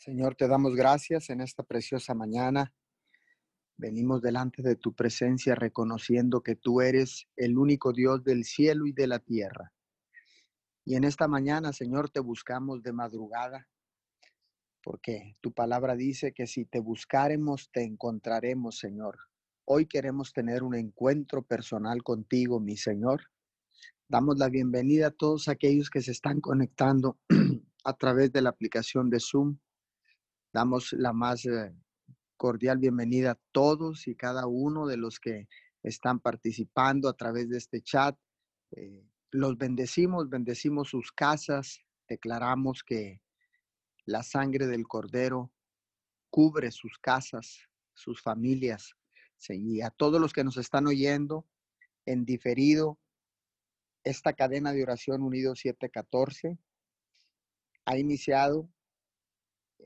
Señor, te damos gracias en esta preciosa mañana. Venimos delante de tu presencia reconociendo que tú eres el único Dios del cielo y de la tierra. Y en esta mañana, Señor, te buscamos de madrugada, porque tu palabra dice que si te buscaremos, te encontraremos, Señor. Hoy queremos tener un encuentro personal contigo, mi Señor. Damos la bienvenida a todos aquellos que se están conectando a través de la aplicación de Zoom Damos la más eh, cordial bienvenida a todos y cada uno de los que están participando a través de este chat. Eh, los bendecimos, bendecimos sus casas, declaramos que la sangre del cordero cubre sus casas, sus familias. y a todos los que nos están oyendo en diferido, esta cadena de oración Unido 714 ha iniciado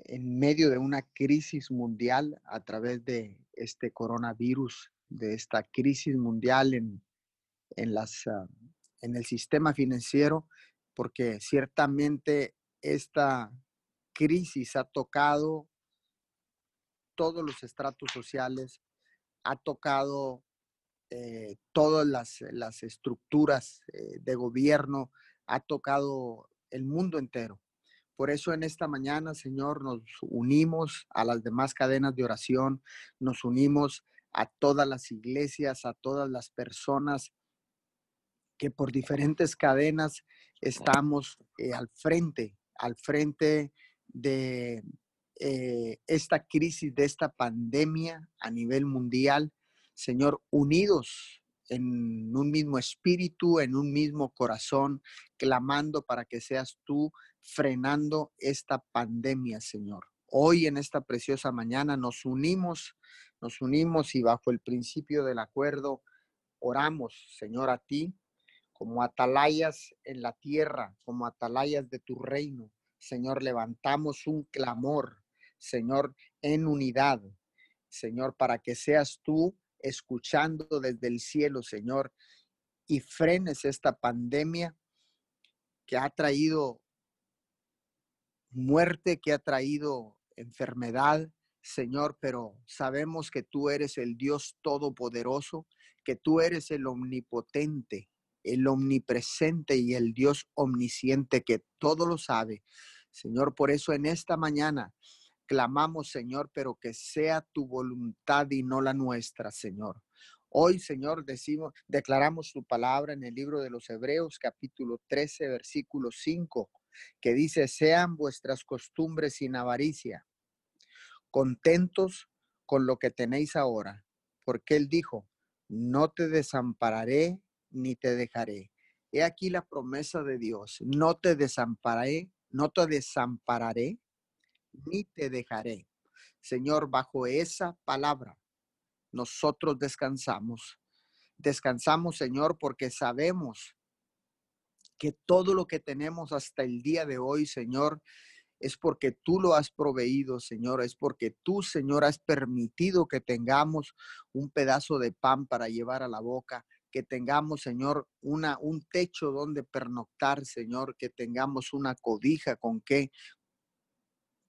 en medio de una crisis mundial a través de este coronavirus, de esta crisis mundial en, en, las, ah, en el sistema financiero, porque ciertamente esta crisis ha tocado todos los estratos sociales, ha tocado eh, todas las, las estructuras eh, de gobierno, ha tocado el mundo entero. Por eso en esta mañana, Señor, nos unimos a las demás cadenas de oración, nos unimos a todas las iglesias, a todas las personas que por diferentes cadenas estamos eh, al frente, al frente de eh, esta crisis, de esta pandemia a nivel mundial. Señor, unidos en un mismo espíritu, en un mismo corazón, clamando para que seas tú frenando esta pandemia, Señor. Hoy en esta preciosa mañana nos unimos, nos unimos y bajo el principio del acuerdo oramos, Señor, a ti como atalayas en la tierra, como atalayas de tu reino. Señor, levantamos un clamor, Señor, en unidad, Señor, para que seas tú escuchando desde el cielo, Señor, y frenes esta pandemia que ha traído muerte, que ha traído enfermedad, Señor, pero sabemos que tú eres el Dios todopoderoso, que tú eres el omnipotente, el omnipresente y el Dios omnisciente que todo lo sabe. Señor, por eso en esta mañana clamamos, Señor, pero que sea tu voluntad y no la nuestra, Señor. Hoy, Señor, decimos, declaramos tu palabra en el libro de los Hebreos, capítulo 13, versículo 5, que dice, sean vuestras costumbres sin avaricia, contentos con lo que tenéis ahora, porque Él dijo, no te desampararé ni te dejaré. He aquí la promesa de Dios, no te desampararé, no te desampararé ni te dejaré. Señor, bajo esa palabra, nosotros descansamos. Descansamos, Señor, porque sabemos que todo lo que tenemos hasta el día de hoy, Señor, es porque tú lo has proveído, Señor, es porque tú, Señor, has permitido que tengamos un pedazo de pan para llevar a la boca, que tengamos, Señor, una, un techo donde pernoctar, Señor, que tengamos una cobija con que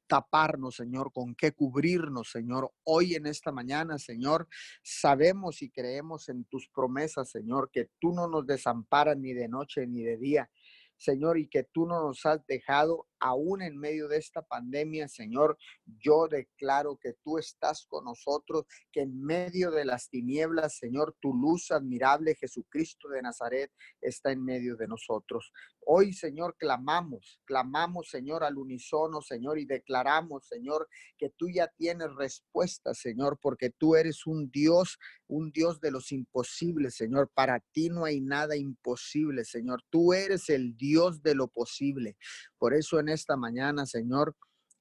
taparnos, Señor, con qué cubrirnos, Señor. Hoy en esta mañana, Señor, sabemos y creemos en tus promesas, Señor, que tú no nos desamparas ni de noche ni de día, Señor, y que tú no nos has dejado aún en medio de esta pandemia, Señor, yo declaro que tú estás con nosotros, que en medio de las tinieblas, Señor, tu luz admirable, Jesucristo de Nazaret, está en medio de nosotros. Hoy, Señor, clamamos, clamamos, Señor, al unísono, Señor, y declaramos, Señor, que tú ya tienes respuesta, Señor, porque tú eres un Dios, un Dios de los imposibles, Señor. Para ti no hay nada imposible, Señor. Tú eres el Dios de lo posible. Por eso en esta mañana, Señor,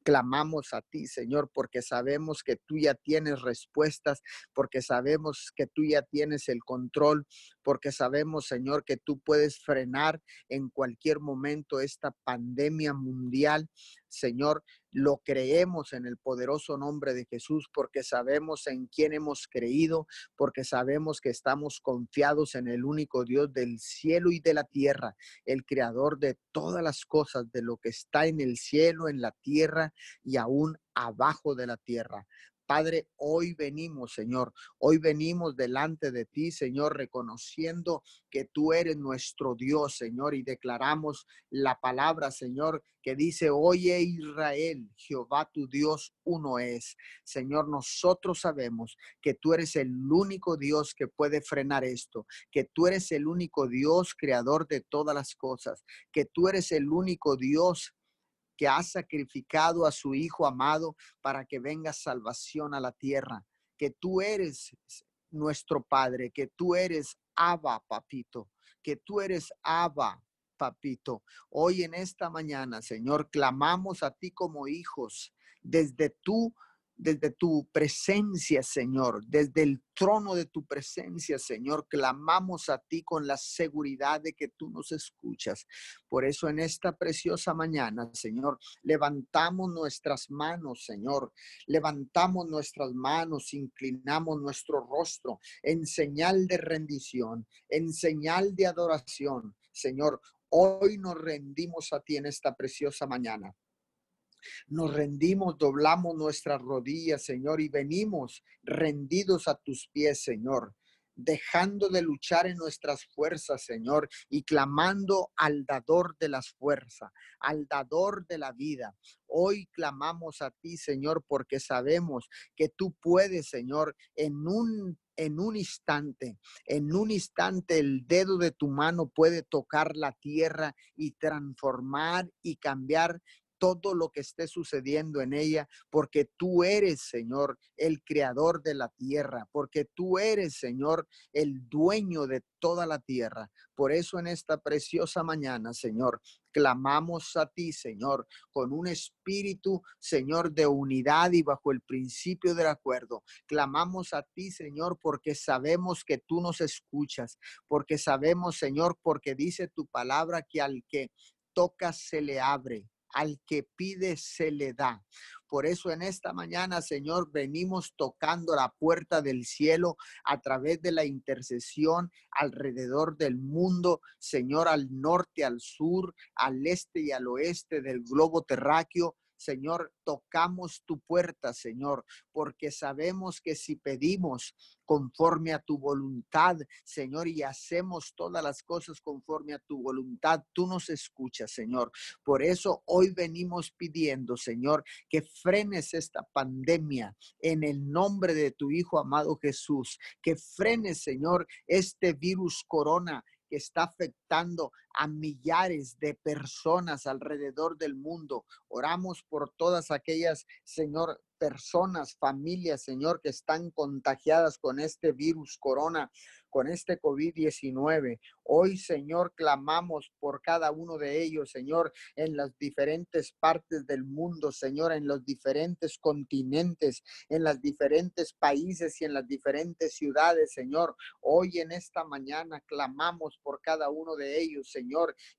clamamos a ti, Señor, porque sabemos que tú ya tienes respuestas, porque sabemos que tú ya tienes el control, porque sabemos, Señor, que tú puedes frenar en cualquier momento esta pandemia mundial. Señor, Lo creemos en el poderoso nombre de Jesús porque sabemos en quién hemos creído, porque sabemos que estamos confiados en el único Dios del cielo y de la tierra, el creador de todas las cosas, de lo que está en el cielo, en la tierra y aún abajo de la tierra. Padre, hoy venimos, Señor, hoy venimos delante de ti, Señor, reconociendo que tú eres nuestro Dios, Señor, y declaramos la palabra, Señor, que dice, oye Israel, Jehová tu Dios uno es. Señor, nosotros sabemos que tú eres el único Dios que puede frenar esto, que tú eres el único Dios creador de todas las cosas, que tú eres el único Dios que ha sacrificado a su Hijo amado para que venga salvación a la tierra, que tú eres nuestro Padre, que tú eres Abba, papito, que tú eres Abba, papito. Hoy en esta mañana, Señor, clamamos a ti como hijos desde tu desde tu presencia, Señor, desde el trono de tu presencia, Señor, clamamos a ti con la seguridad de que tú nos escuchas. Por eso en esta preciosa mañana, Señor, levantamos nuestras manos, Señor, levantamos nuestras manos, inclinamos nuestro rostro en señal de rendición, en señal de adoración. Señor, hoy nos rendimos a ti en esta preciosa mañana. Nos rendimos, doblamos nuestras rodillas, Señor, y venimos rendidos a tus pies, Señor dejando de luchar en nuestras fuerzas, Señor, y clamando al dador de las fuerzas, al dador de la vida. Hoy clamamos a ti, Señor, porque sabemos que tú puedes, Señor, en un en un instante, en un instante el dedo de tu mano puede tocar la tierra y transformar y cambiar todo lo que esté sucediendo en ella, porque tú eres, Señor, el creador de la tierra, porque tú eres, Señor, el dueño de toda la tierra. Por eso en esta preciosa mañana, Señor, clamamos a ti, Señor, con un espíritu, Señor, de unidad y bajo el principio del acuerdo. Clamamos a ti, Señor, porque sabemos que tú nos escuchas, porque sabemos, Señor, porque dice tu palabra que al que toca se le abre al que pide se le da. Por eso en esta mañana, Señor, venimos tocando la puerta del cielo a través de la intercesión alrededor del mundo, Señor, al norte, al sur, al este y al oeste del globo terráqueo. Señor, tocamos tu puerta, Señor, porque sabemos que si pedimos conforme a tu voluntad, Señor, y hacemos todas las cosas conforme a tu voluntad, tú nos escuchas, Señor. Por eso hoy venimos pidiendo, Señor, que frenes esta pandemia en el nombre de tu Hijo amado Jesús, que frenes, Señor, este virus corona que está afectando a millares de personas alrededor del mundo. Oramos por todas aquellas, Señor, personas, familias, Señor, que están contagiadas con este virus corona con este COVID-19. Hoy, Señor, clamamos por cada uno de ellos, Señor, en las diferentes partes del mundo, Señor, en los diferentes continentes, en los diferentes países y en las diferentes ciudades, Señor. Hoy en esta mañana clamamos por cada uno de ellos, Señor,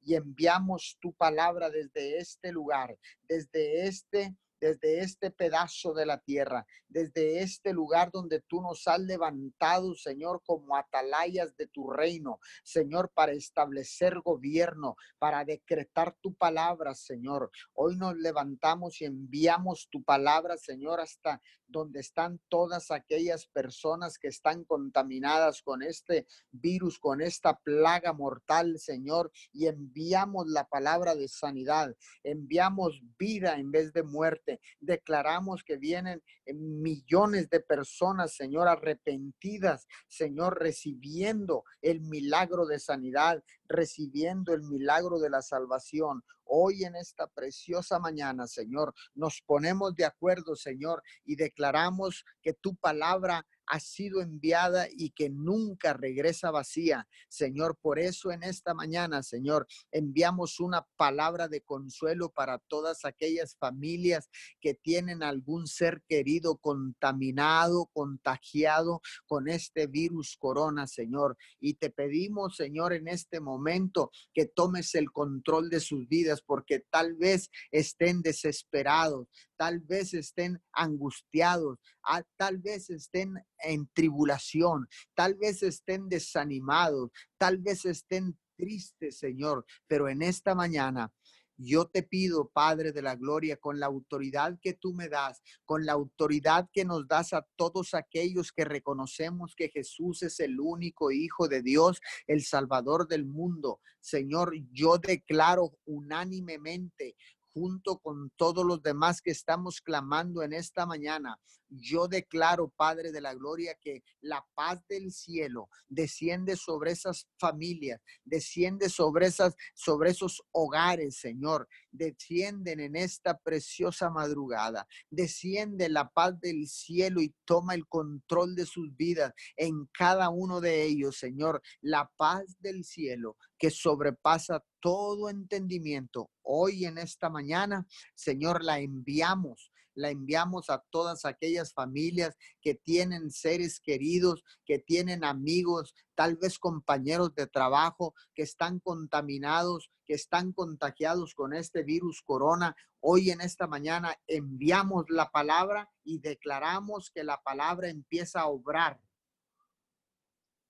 y enviamos tu palabra desde este lugar, desde este desde este pedazo de la tierra, desde este lugar donde tú nos has levantado, Señor, como atalayas de tu reino, Señor, para establecer gobierno, para decretar tu palabra, Señor. Hoy nos levantamos y enviamos tu palabra, Señor, hasta donde están todas aquellas personas que están contaminadas con este virus, con esta plaga mortal, Señor, y enviamos la palabra de sanidad, enviamos vida en vez de muerte, declaramos que vienen millones de personas, Señor, arrepentidas, Señor, recibiendo el milagro de sanidad, recibiendo el milagro de la salvación. Hoy en esta preciosa mañana, Señor, nos ponemos de acuerdo, Señor, y declaramos que tu palabra ha sido enviada y que nunca regresa vacía. Señor, por eso en esta mañana, Señor, enviamos una palabra de consuelo para todas aquellas familias que tienen algún ser querido contaminado, contagiado con este virus corona, Señor. Y te pedimos, Señor, en este momento que tomes el control de sus vidas porque tal vez estén desesperados, tal vez estén angustiados, ah, tal vez estén en tribulación, tal vez estén desanimados, tal vez estén tristes, Señor, pero en esta mañana yo te pido, Padre de la Gloria, con la autoridad que tú me das, con la autoridad que nos das a todos aquellos que reconocemos que Jesús es el único Hijo de Dios, el Salvador del mundo. Señor, yo declaro unánimemente junto con todos los demás que estamos clamando en esta mañana, yo declaro, Padre de la Gloria, que la paz del cielo desciende sobre esas familias, desciende sobre esas, sobre esos hogares, Señor. Descienden en esta preciosa madrugada. Desciende la paz del cielo y toma el control de sus vidas en cada uno de ellos, Señor. La paz del cielo que sobrepasa todo entendimiento. Hoy en esta mañana, Señor, la enviamos la enviamos a todas aquellas familias que tienen seres queridos, que tienen amigos, tal vez compañeros de trabajo que están contaminados, que están contagiados con este virus corona. Hoy en esta mañana enviamos la palabra y declaramos que la palabra empieza a obrar.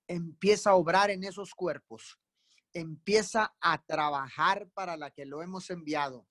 Empieza a obrar en esos cuerpos. Empieza a trabajar para la que lo hemos enviado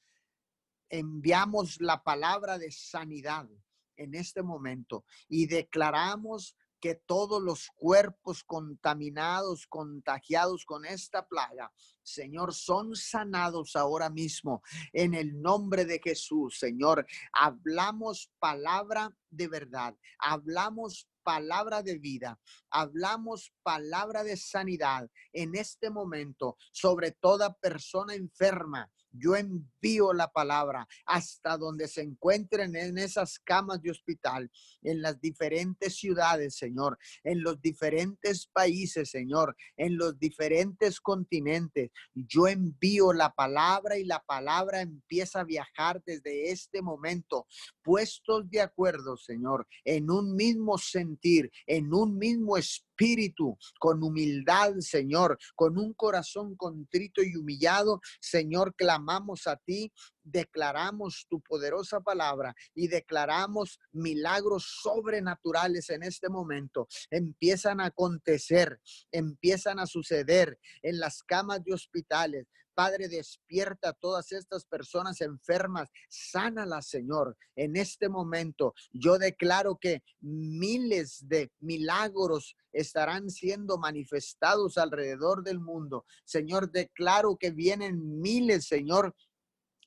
enviamos la palabra de sanidad en este momento y declaramos que todos los cuerpos contaminados, contagiados con esta plaga, Señor, son sanados ahora mismo en el nombre de Jesús, Señor. Hablamos palabra de verdad, hablamos palabra de vida, hablamos palabra de sanidad en este momento sobre toda persona enferma yo envío la palabra hasta donde se encuentren en esas camas de hospital, en las diferentes ciudades, Señor, en los diferentes países, Señor, en los diferentes continentes. Yo envío la palabra y la palabra empieza a viajar desde este momento, puestos de acuerdo, Señor, en un mismo sentir, en un mismo espíritu espíritu, con humildad, Señor, con un corazón contrito y humillado, Señor, clamamos a ti, declaramos tu poderosa palabra y declaramos milagros sobrenaturales en este momento. Empiezan a acontecer, empiezan a suceder en las camas de hospitales, Padre, despierta a todas estas personas enfermas, sánalas, Señor. En este momento yo declaro que miles de milagros estarán siendo manifestados alrededor del mundo. Señor, declaro que vienen miles, Señor,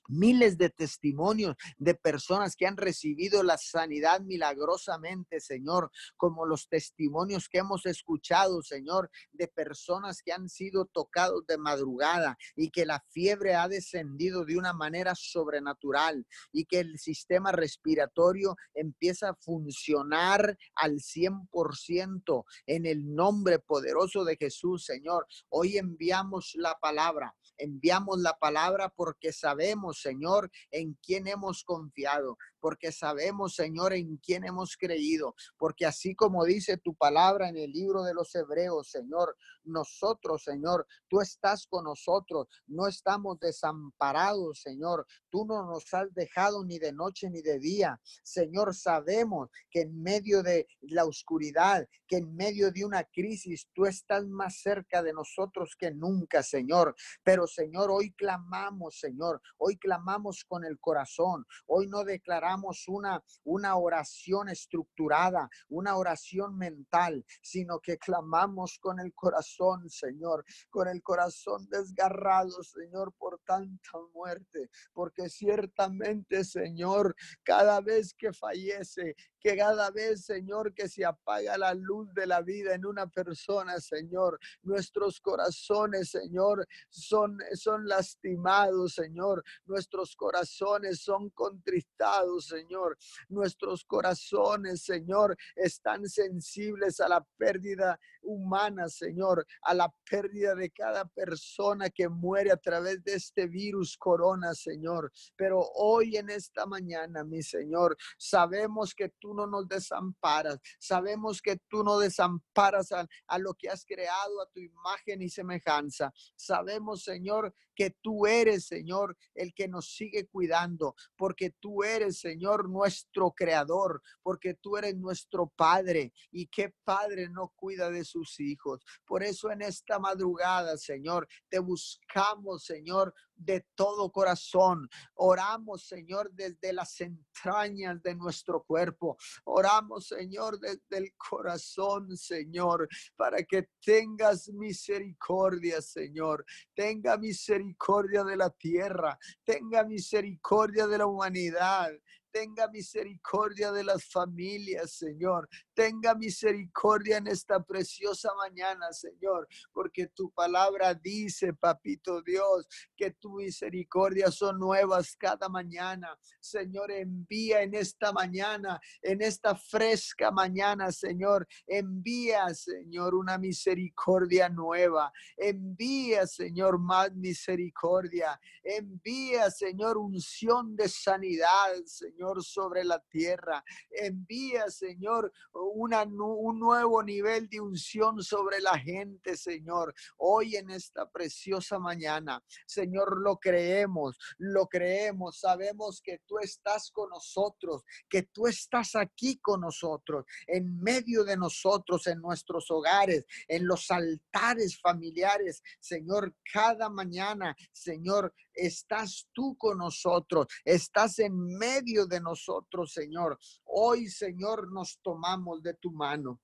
miles de testimonios de personas que han recibido la sanidad milagrosamente, Señor, como los testimonios que hemos escuchado, Señor, de personas que han sido tocados de madrugada y que la fiebre ha descendido de una manera sobrenatural y que el sistema respiratorio empieza a funcionar al 100% en el nombre poderoso de Jesús, Señor. Hoy enviamos la palabra, enviamos la palabra porque sabemos Señor, en quién hemos confiado, porque sabemos, Señor, en quién hemos creído, porque así como dice tu palabra en el libro de los Hebreos, Señor, nosotros, Señor, tú estás con nosotros, no estamos desamparados, Señor, tú no nos has dejado ni de noche ni de día. Señor, sabemos que en medio de la oscuridad, que en medio de una crisis, tú estás más cerca de nosotros que nunca, Señor. Pero, Señor, hoy clamamos, Señor, hoy clamamos con el corazón, hoy no declaramos una, una oración estructurada, una oración mental, sino que clamamos con el corazón, Señor, con el corazón desgarrado, Señor, por tanta muerte, porque ciertamente, Señor, cada vez que fallece, que cada vez, Señor, que se apaga la luz de la vida en una persona, Señor, nuestros corazones, Señor, son, son lastimados, Señor, nuestros corazones son contristados, Señor. Nuestros corazones, Señor, están sensibles a la pérdida humana, Señor, a la pérdida de cada persona que muere a través de este virus corona, Señor. Pero hoy en esta mañana, mi Señor, sabemos que tú no nos desamparas, sabemos que tú no desamparas a, a lo que has creado a tu imagen y semejanza. Sabemos, Señor, que tú eres, Señor, el que nos sigue cuidando, porque tú eres, Señor, nuestro creador, porque tú eres nuestro Padre. ¿Y qué Padre no cuida de sus hijos? Por eso en esta madrugada, Señor, te buscamos, Señor, de todo corazón. Oramos, Señor, desde las entrañas de nuestro cuerpo. Oramos, Señor, desde el corazón, Señor, para que tengas misericordia, Señor. Tenga misericordia de la tierra. Tenga misericordia de la humanidad. Tenga misericordia de las familias, Señor. Tenga misericordia en esta preciosa mañana, Señor, porque tu palabra dice, papito Dios, que tu misericordia son nuevas cada mañana. Señor, envía en esta mañana, en esta fresca mañana, Señor, envía, Señor, una misericordia nueva. Envía, Señor, más misericordia. Envía, Señor, unción de sanidad, Señor, sobre la tierra. Envía, Señor, un nuevo nivel de unción sobre la gente, Señor. Hoy en esta preciosa mañana, Señor, lo creemos, lo creemos. Sabemos que tú estás con nosotros, que tú estás aquí con nosotros, en medio de nosotros, en nuestros hogares, en los altares familiares. Señor, cada mañana, Señor, estás tú con nosotros, estás en medio de nosotros, Señor. Hoy, Señor, nos tomamos de tu mano.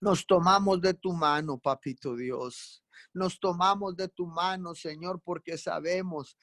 Nos tomamos de tu mano, papito Dios. Nos tomamos de tu mano, Señor, porque sabemos,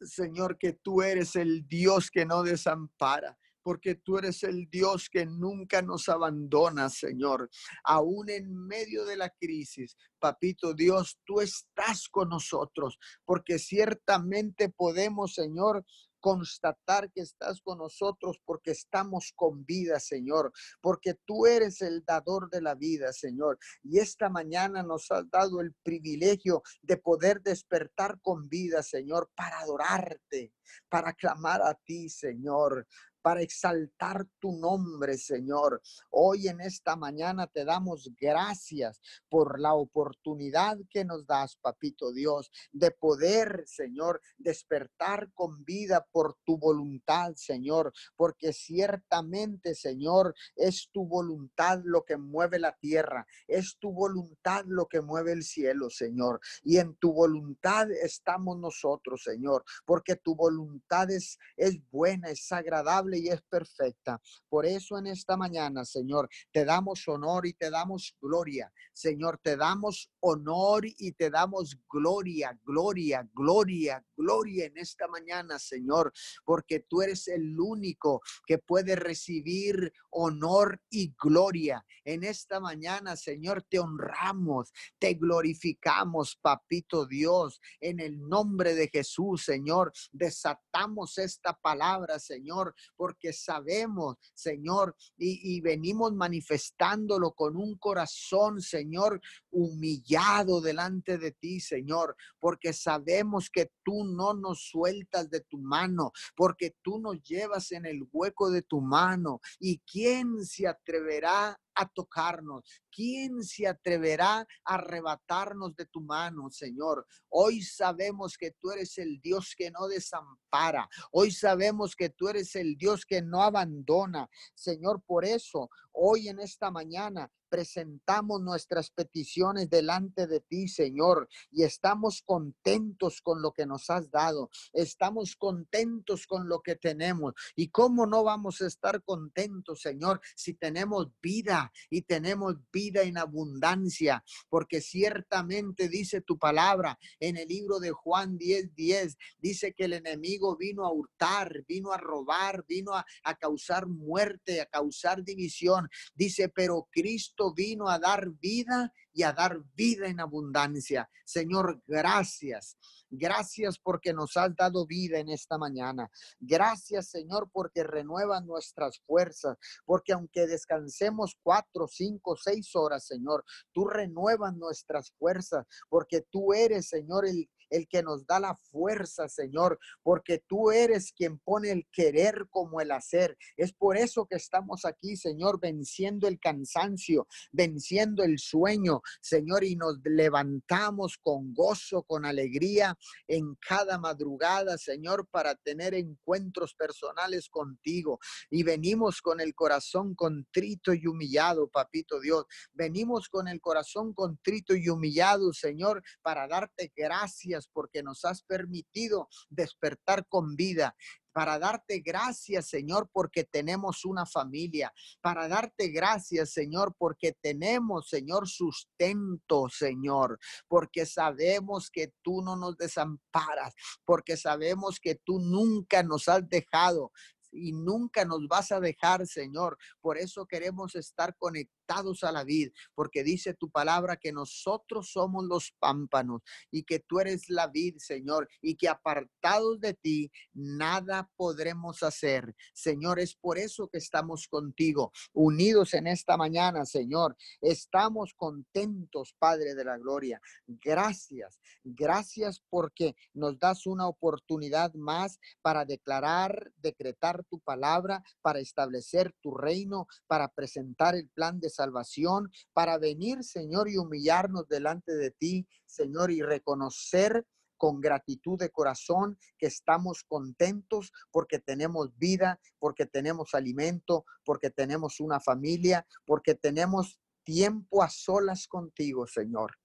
Señor, que tú eres el Dios que no desampara porque tú eres el Dios que nunca nos abandona, Señor. Aún en medio de la crisis, papito Dios, tú estás con nosotros, porque ciertamente podemos, Señor, constatar que estás con nosotros porque estamos con vida, Señor, porque tú eres el dador de la vida, Señor. Y esta mañana nos has dado el privilegio de poder despertar con vida, Señor, para adorarte, para clamar a ti, Señor para exaltar tu nombre, Señor. Hoy en esta mañana te damos gracias por la oportunidad que nos das, Papito Dios, de poder, Señor, despertar con vida por tu voluntad, Señor, porque ciertamente, Señor, es tu voluntad lo que mueve la tierra, es tu voluntad lo que mueve el cielo, Señor. Y en tu voluntad estamos nosotros, Señor, porque tu voluntad es, es buena, es agradable y es perfecta. Por eso en esta mañana, Señor, te damos honor y te damos gloria. Señor, te damos honor y te damos gloria, gloria, gloria, gloria en esta mañana, Señor, porque tú eres el único que puede recibir honor y gloria. En esta mañana, Señor, te honramos, te glorificamos, papito Dios, en el nombre de Jesús, Señor. Desatamos esta palabra, Señor, porque sabemos, Señor, y, venimos manifestándolo con un corazón, Señor, humillado delante de ti, Señor, porque sabemos que tú no nos sueltas de tu mano, porque tú nos llevas en el hueco de tu mano. ¿Y quién se atreverá a tocarnos? ¿Quién se atreverá a arrebatarnos de tu mano, Señor? Hoy sabemos que tú eres el Dios que no desampara. Hoy sabemos que tú eres el Dios que no abandona. Señor, por eso, hoy en esta mañana presentamos nuestras peticiones delante de ti, Señor, y estamos contentos con lo que nos has dado. Estamos contentos con lo que tenemos. ¿Y cómo no vamos a estar contentos, Señor, si tenemos vida y tenemos vida en abundancia? Porque ciertamente dice tu palabra en el libro de Juan 10, 10, dice que el enemigo vino a hurtar, vino a robar, vino a, a causar muerte, a causar división. Dice, pero Cristo vino a dar vida y a dar vida en abundancia. Señor, gracias. Gracias porque nos has dado vida en esta mañana. Gracias, Señor, porque renuevas nuestras fuerzas. Porque aunque descansemos cuatro, cinco, seis horas, Señor, tú renuevas nuestras fuerzas. Porque tú eres, Señor, el el que nos da la fuerza, Señor, porque tú eres quien pone el querer como el hacer. Es por eso que estamos aquí, Señor, venciendo el cansancio, venciendo el sueño, Señor, y nos levantamos con gozo, con alegría en cada madrugada, Señor, para tener encuentros personales contigo. Y venimos con el corazón contrito y humillado, papito Dios. Venimos con el corazón contrito y humillado, Señor, para darte gracias porque nos has permitido despertar con vida para darte gracias, Señor, porque tenemos una familia, para darte gracias, Señor, porque tenemos, Señor, sustento, Señor, porque sabemos que tú no nos desamparas, porque sabemos que tú nunca nos has dejado, y nunca nos vas a dejar, Señor. Por eso queremos estar conectados a la vid, porque dice tu palabra que nosotros somos los pámpanos y que tú eres la vid, Señor, y que apartados de ti nada podremos hacer. Señor, es por eso que estamos contigo, unidos en esta mañana, Señor. Estamos contentos, Padre de la Gloria. Gracias, gracias porque nos das una oportunidad más para declarar, decretar tu palabra, para establecer tu reino, para presentar el plan de salvación, para venir, Señor, y humillarnos delante de ti, Señor, y reconocer con gratitud de corazón que estamos contentos porque tenemos vida, porque tenemos alimento, porque tenemos una familia, porque tenemos tiempo a solas contigo, Señor.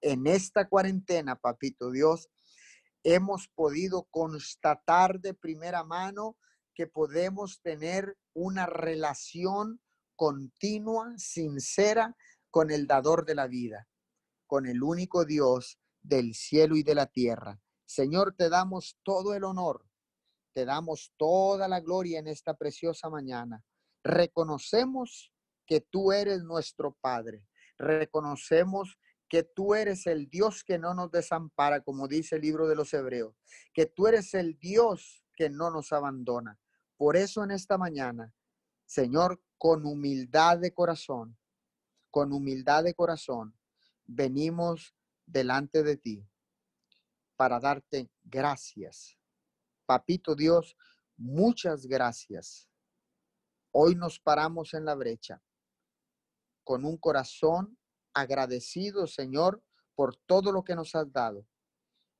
En esta cuarentena, papito Dios, hemos podido constatar de primera mano que podemos tener una relación continua, sincera con el dador de la vida, con el único Dios del cielo y de la tierra. Señor, te damos todo el honor, te damos toda la gloria en esta preciosa mañana. Reconocemos que tú eres nuestro Padre. Reconocemos que tú eres el Dios que no nos desampara, como dice el libro de los Hebreos, que tú eres el Dios que no nos abandona. Por eso en esta mañana, Señor, con humildad de corazón, con humildad de corazón, venimos delante de ti para darte gracias. Papito Dios, muchas gracias. Hoy nos paramos en la brecha con un corazón agradecido, Señor, por todo lo que nos has dado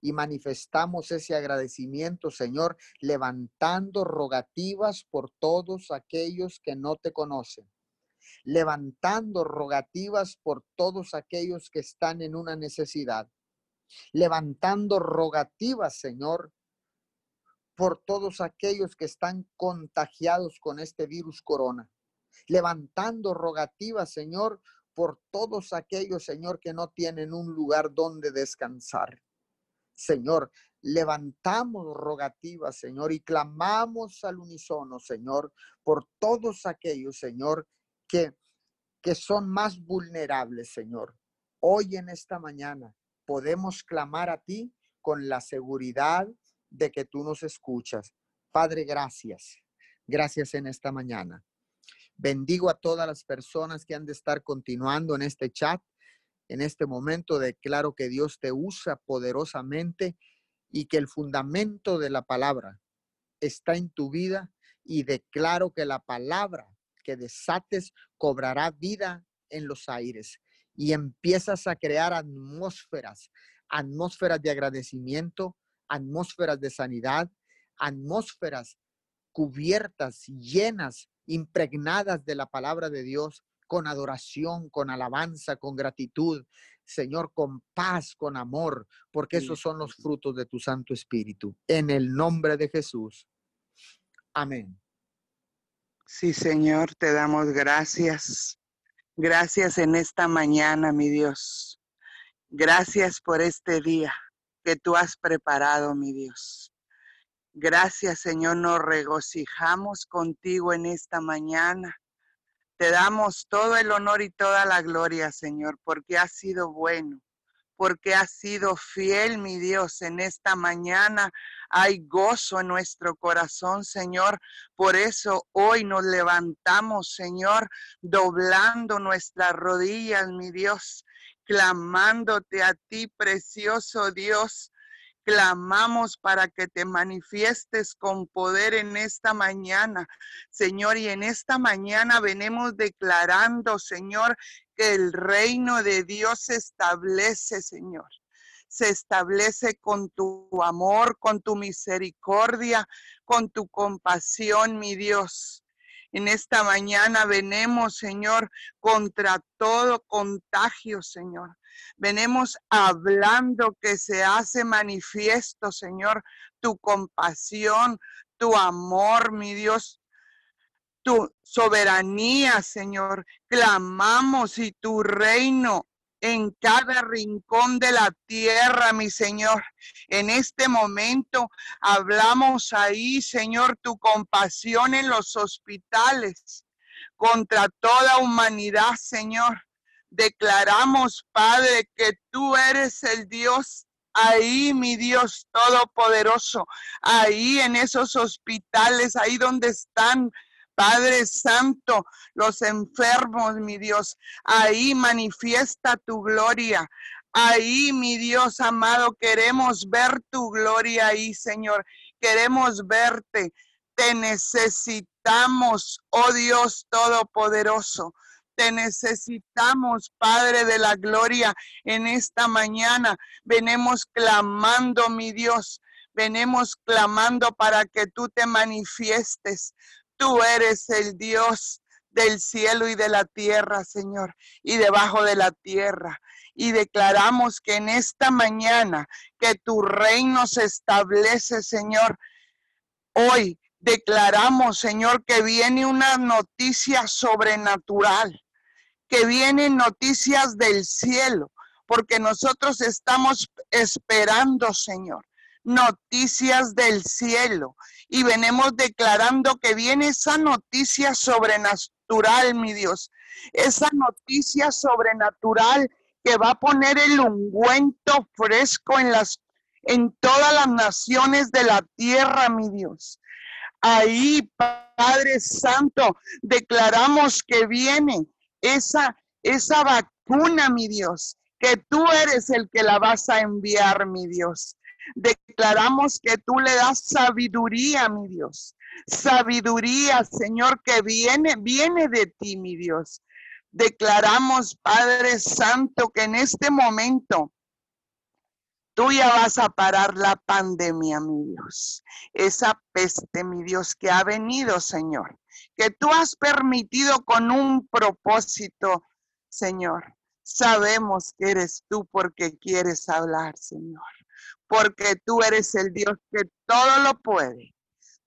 y manifestamos ese agradecimiento, Señor, levantando rogativas por todos aquellos que no te conocen, levantando rogativas por todos aquellos que están en una necesidad, levantando rogativas, Señor, por todos aquellos que están contagiados con este virus corona, levantando rogativas, Señor, por todos aquellos, Señor, que no tienen un lugar donde descansar. Señor. Levantamos rogativas, Señor, y clamamos al unísono, Señor, por todos aquellos, Señor, que, que son más vulnerables, Señor. Hoy en esta mañana podemos clamar a ti con la seguridad de que tú nos escuchas. Padre, gracias. Gracias en esta mañana. Bendigo a todas las personas que han de estar continuando en este chat. En este momento declaro que Dios te usa poderosamente y que el fundamento de la palabra está en tu vida y declaro que la palabra que desates cobrará vida en los aires y empiezas a crear atmósferas, atmósferas de agradecimiento, atmósferas de sanidad, atmósferas cubiertas, llenas, impregnadas de la palabra de Dios con adoración, con alabanza, con gratitud, Señor, con paz, con amor, porque esos son los frutos de tu Santo Espíritu. En el nombre de Jesús. Amén. Sí, Señor, te damos gracias. Gracias en esta mañana, mi Dios. Gracias por este día que tú has preparado, mi Dios. Gracias, Señor, nos regocijamos contigo en esta mañana Te damos todo el honor y toda la gloria, Señor, porque has sido bueno, porque has sido fiel, mi Dios, en esta mañana. Hay gozo en nuestro corazón, Señor. Por eso hoy nos levantamos, Señor, doblando nuestras rodillas, mi Dios, clamándote a ti, precioso Dios clamamos para que te manifiestes con poder en esta mañana, Señor. Y en esta mañana venimos declarando, Señor, que el reino de Dios se establece, Señor. Se establece con tu amor, con tu misericordia, con tu compasión, mi Dios. En esta mañana venemos, Señor, contra todo contagio, Señor. Venemos hablando que se hace manifiesto, Señor, tu compasión, tu amor, mi Dios, tu soberanía, Señor. Clamamos y tu reino en cada rincón de la tierra, mi Señor. En este momento hablamos ahí, Señor, tu compasión en los hospitales contra toda humanidad, Señor. Declaramos, Padre, que tú eres el Dios ahí, mi Dios Todopoderoso, ahí en esos hospitales, ahí donde están Padre Santo, los enfermos, mi Dios, ahí manifiesta tu gloria. Ahí, mi Dios amado, queremos ver tu gloria ahí, Señor. Queremos verte. Te necesitamos, oh Dios Todopoderoso. Te necesitamos, Padre de la Gloria, en esta mañana. Venemos clamando, mi Dios. Venemos clamando para que tú te manifiestes. Tú eres el Dios del cielo y de la tierra, Señor, y debajo de la tierra. Y declaramos que en esta mañana que tu reino se establece, Señor. Hoy declaramos, Señor, que viene una noticia sobrenatural, que vienen noticias del cielo, porque nosotros estamos esperando, Señor, noticias del cielo y venimos declarando que viene esa noticia sobrenatural, mi Dios, esa noticia sobrenatural que va a poner el ungüento fresco en las en todas las naciones de la tierra, mi Dios. Ahí, Padre Santo, declaramos que viene esa esa vacuna, mi Dios, que tú eres el que la vas a enviar, mi Dios. Declaramos que tú le das sabiduría, mi Dios. Sabiduría, Señor, que viene, viene de ti, mi Dios. Declaramos, Padre Santo, que en este momento tú ya vas a parar la pandemia, mi Dios. Esa peste, mi Dios, que ha venido, Señor. Que tú has permitido con un propósito, Señor. Sabemos que eres tú porque quieres hablar, Señor porque tú eres el Dios que todo lo puede.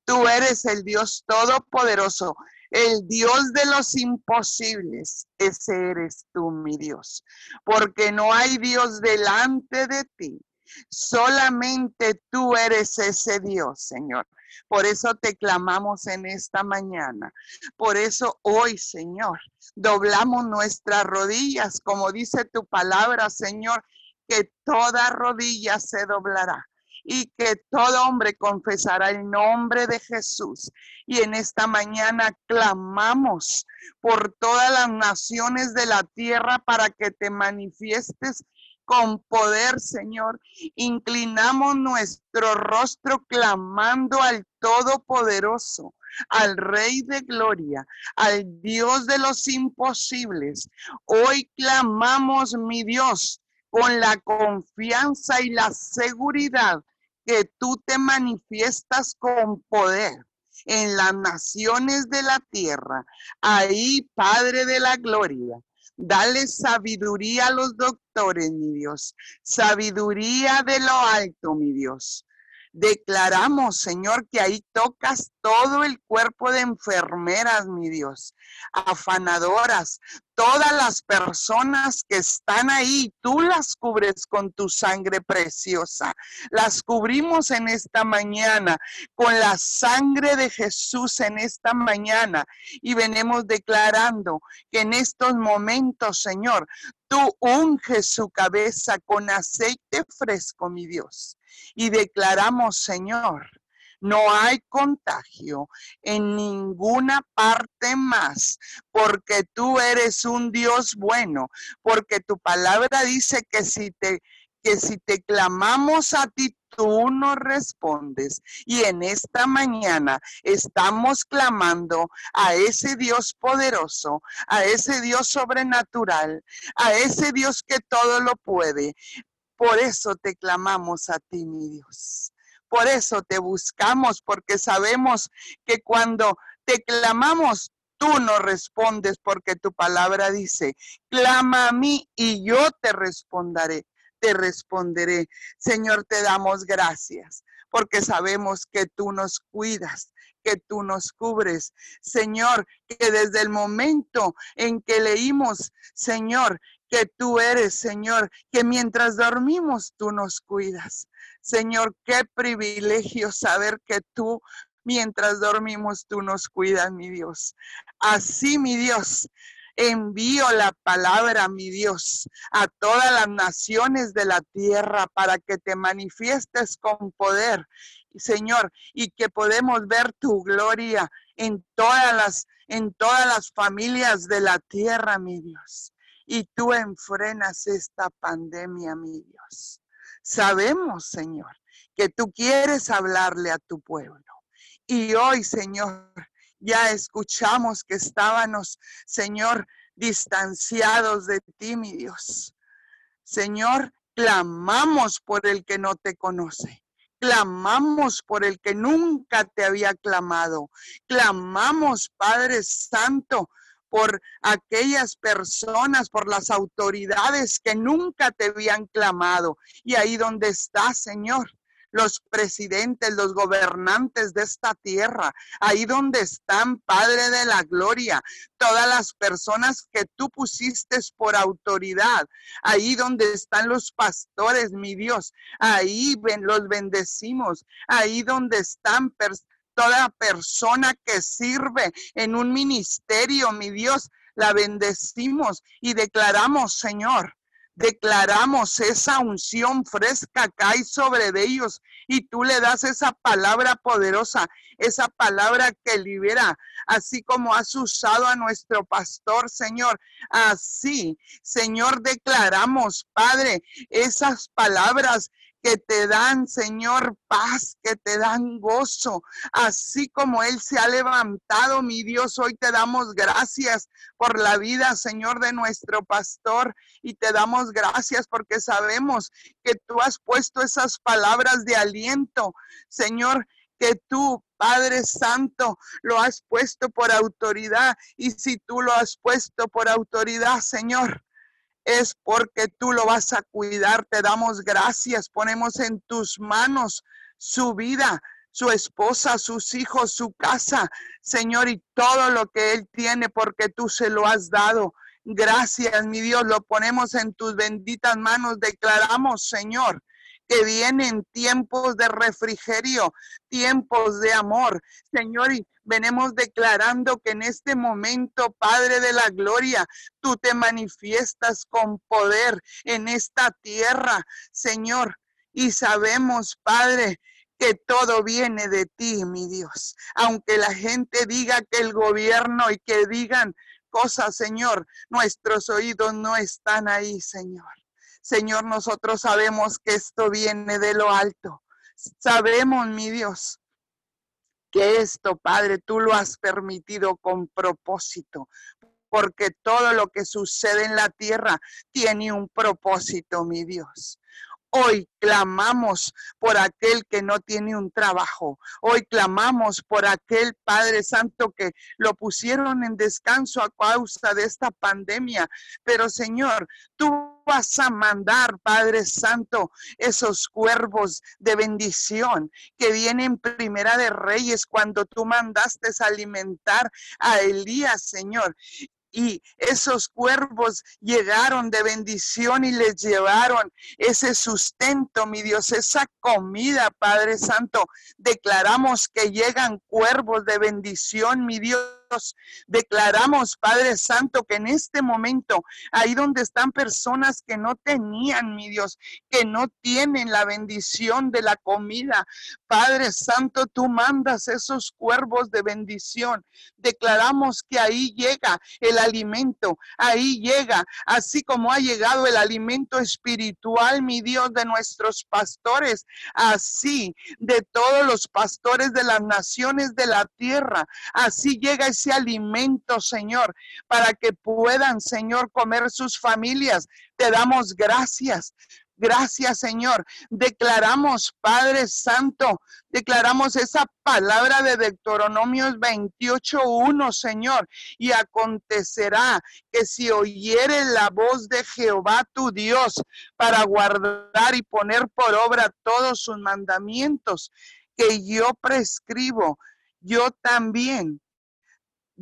Tú eres el Dios todopoderoso, el Dios de los imposibles. Ese eres tú, mi Dios, porque no hay Dios delante de ti. Solamente tú eres ese Dios, Señor. Por eso te clamamos en esta mañana. Por eso hoy, Señor, doblamos nuestras rodillas, como dice tu palabra, Señor, que toda rodilla se doblará y que todo hombre confesará el nombre de Jesús. Y en esta mañana clamamos por todas las naciones de la tierra para que te manifiestes con poder, Señor. Inclinamos nuestro rostro clamando al Todopoderoso, al Rey de Gloria, al Dios de los imposibles. Hoy clamamos, mi Dios, con la confianza y la seguridad que tú te manifiestas con poder en las naciones de la tierra. Ahí, Padre de la Gloria, dale sabiduría a los doctores, mi Dios, sabiduría de lo alto, mi Dios. Declaramos, Señor, que ahí tocas todo el cuerpo de enfermeras, mi Dios, afanadoras, todas las personas que están ahí, tú las cubres con tu sangre preciosa. Las cubrimos en esta mañana con la sangre de Jesús en esta mañana y venimos declarando que en estos momentos, Señor, tú unges su cabeza con aceite fresco, mi Dios y declaramos, Señor, no hay contagio en ninguna parte más, porque tú eres un Dios bueno, porque tu palabra dice que si te que si te clamamos a ti tú nos respondes. Y en esta mañana estamos clamando a ese Dios poderoso, a ese Dios sobrenatural, a ese Dios que todo lo puede, por eso te clamamos a ti, mi Dios. Por eso te buscamos, porque sabemos que cuando te clamamos, tú nos respondes, porque tu palabra dice, clama a mí y yo te responderé, te responderé. Señor, te damos gracias, porque sabemos que tú nos cuidas, que tú nos cubres. Señor, que desde el momento en que leímos, Señor, que tú eres, Señor, que mientras dormimos tú nos cuidas. Señor, qué privilegio saber que tú, mientras dormimos, tú nos cuidas, mi Dios. Así, mi Dios, envío la palabra, mi Dios, a todas las naciones de la tierra para que te manifiestes con poder, Señor, y que podemos ver tu gloria en todas las en todas las familias de la tierra, mi Dios y tú enfrenas esta pandemia, mi Dios. Sabemos, Señor, que tú quieres hablarle a tu pueblo. Y hoy, Señor, ya escuchamos que estábamos, Señor, distanciados de ti, mi Dios. Señor, clamamos por el que no te conoce. Clamamos por el que nunca te había clamado. Clamamos, Padre Santo, por aquellas personas, por las autoridades que nunca te habían clamado. Y ahí donde está, Señor, los presidentes, los gobernantes de esta tierra, ahí donde están, Padre de la Gloria, todas las personas que tú pusiste por autoridad, ahí donde están los pastores, mi Dios, ahí los bendecimos, ahí donde están toda persona que sirve en un ministerio, mi Dios, la bendecimos y declaramos, Señor, declaramos esa unción fresca cae sobre ellos y tú le das esa palabra poderosa, esa palabra que libera, así como has usado a nuestro pastor, Señor. Así, Señor, declaramos, Padre, esas palabras que te dan, Señor, paz, que te dan gozo, así como Él se ha levantado, mi Dios, hoy te damos gracias por la vida, Señor, de nuestro pastor, y te damos gracias porque sabemos que tú has puesto esas palabras de aliento, Señor, que tú, Padre Santo, lo has puesto por autoridad, y si tú lo has puesto por autoridad, Señor, es porque tú lo vas a cuidar. Te damos gracias. Ponemos en tus manos su vida, su esposa, sus hijos, su casa, Señor, y todo lo que Él tiene porque tú se lo has dado. Gracias, mi Dios, lo ponemos en tus benditas manos. Declaramos, Señor, que vienen tiempos de refrigerio, tiempos de amor. Señor, y venimos declarando que en este momento, Padre de la Gloria, tú te manifiestas con poder en esta tierra, Señor. Y sabemos, Padre, que todo viene de ti, mi Dios. Aunque la gente diga que el gobierno y que digan cosas, Señor, nuestros oídos no están ahí, Señor. Señor, nosotros sabemos que esto viene de lo alto. Sabemos, mi Dios, que esto, Padre, tú lo has permitido con propósito, porque todo lo que sucede en la tierra tiene un propósito, mi Dios. Hoy clamamos por aquel que no tiene un trabajo. Hoy clamamos por aquel Padre Santo que lo pusieron en descanso a causa de esta pandemia. Pero Señor, tú vas a mandar, Padre Santo, esos cuervos de bendición que vienen primera de Reyes cuando tú mandaste alimentar a Elías, Señor y esos cuervos llegaron de bendición y les llevaron ese sustento, mi Dios, esa comida, Padre Santo. Declaramos que llegan cuervos de bendición, mi Dios. Declaramos, Padre Santo, que en este momento, ahí donde están personas que no tenían, mi Dios, que no tienen la bendición de la comida, Padre Santo, tú mandas esos cuervos de bendición. Declaramos que ahí llega el alimento, ahí llega, así como ha llegado el alimento espiritual, mi Dios, de nuestros pastores, así de todos los pastores de las naciones de la tierra, así llega ese alimento, Señor, para que puedan, Señor, comer sus familias. Te damos gracias. Gracias, Señor. Declaramos, Padre Santo, declaramos esa palabra de Deuteronomios 28.1, Señor. Y acontecerá que si oyere la voz de Jehová tu Dios para guardar y poner por obra todos sus mandamientos que yo prescribo, yo también,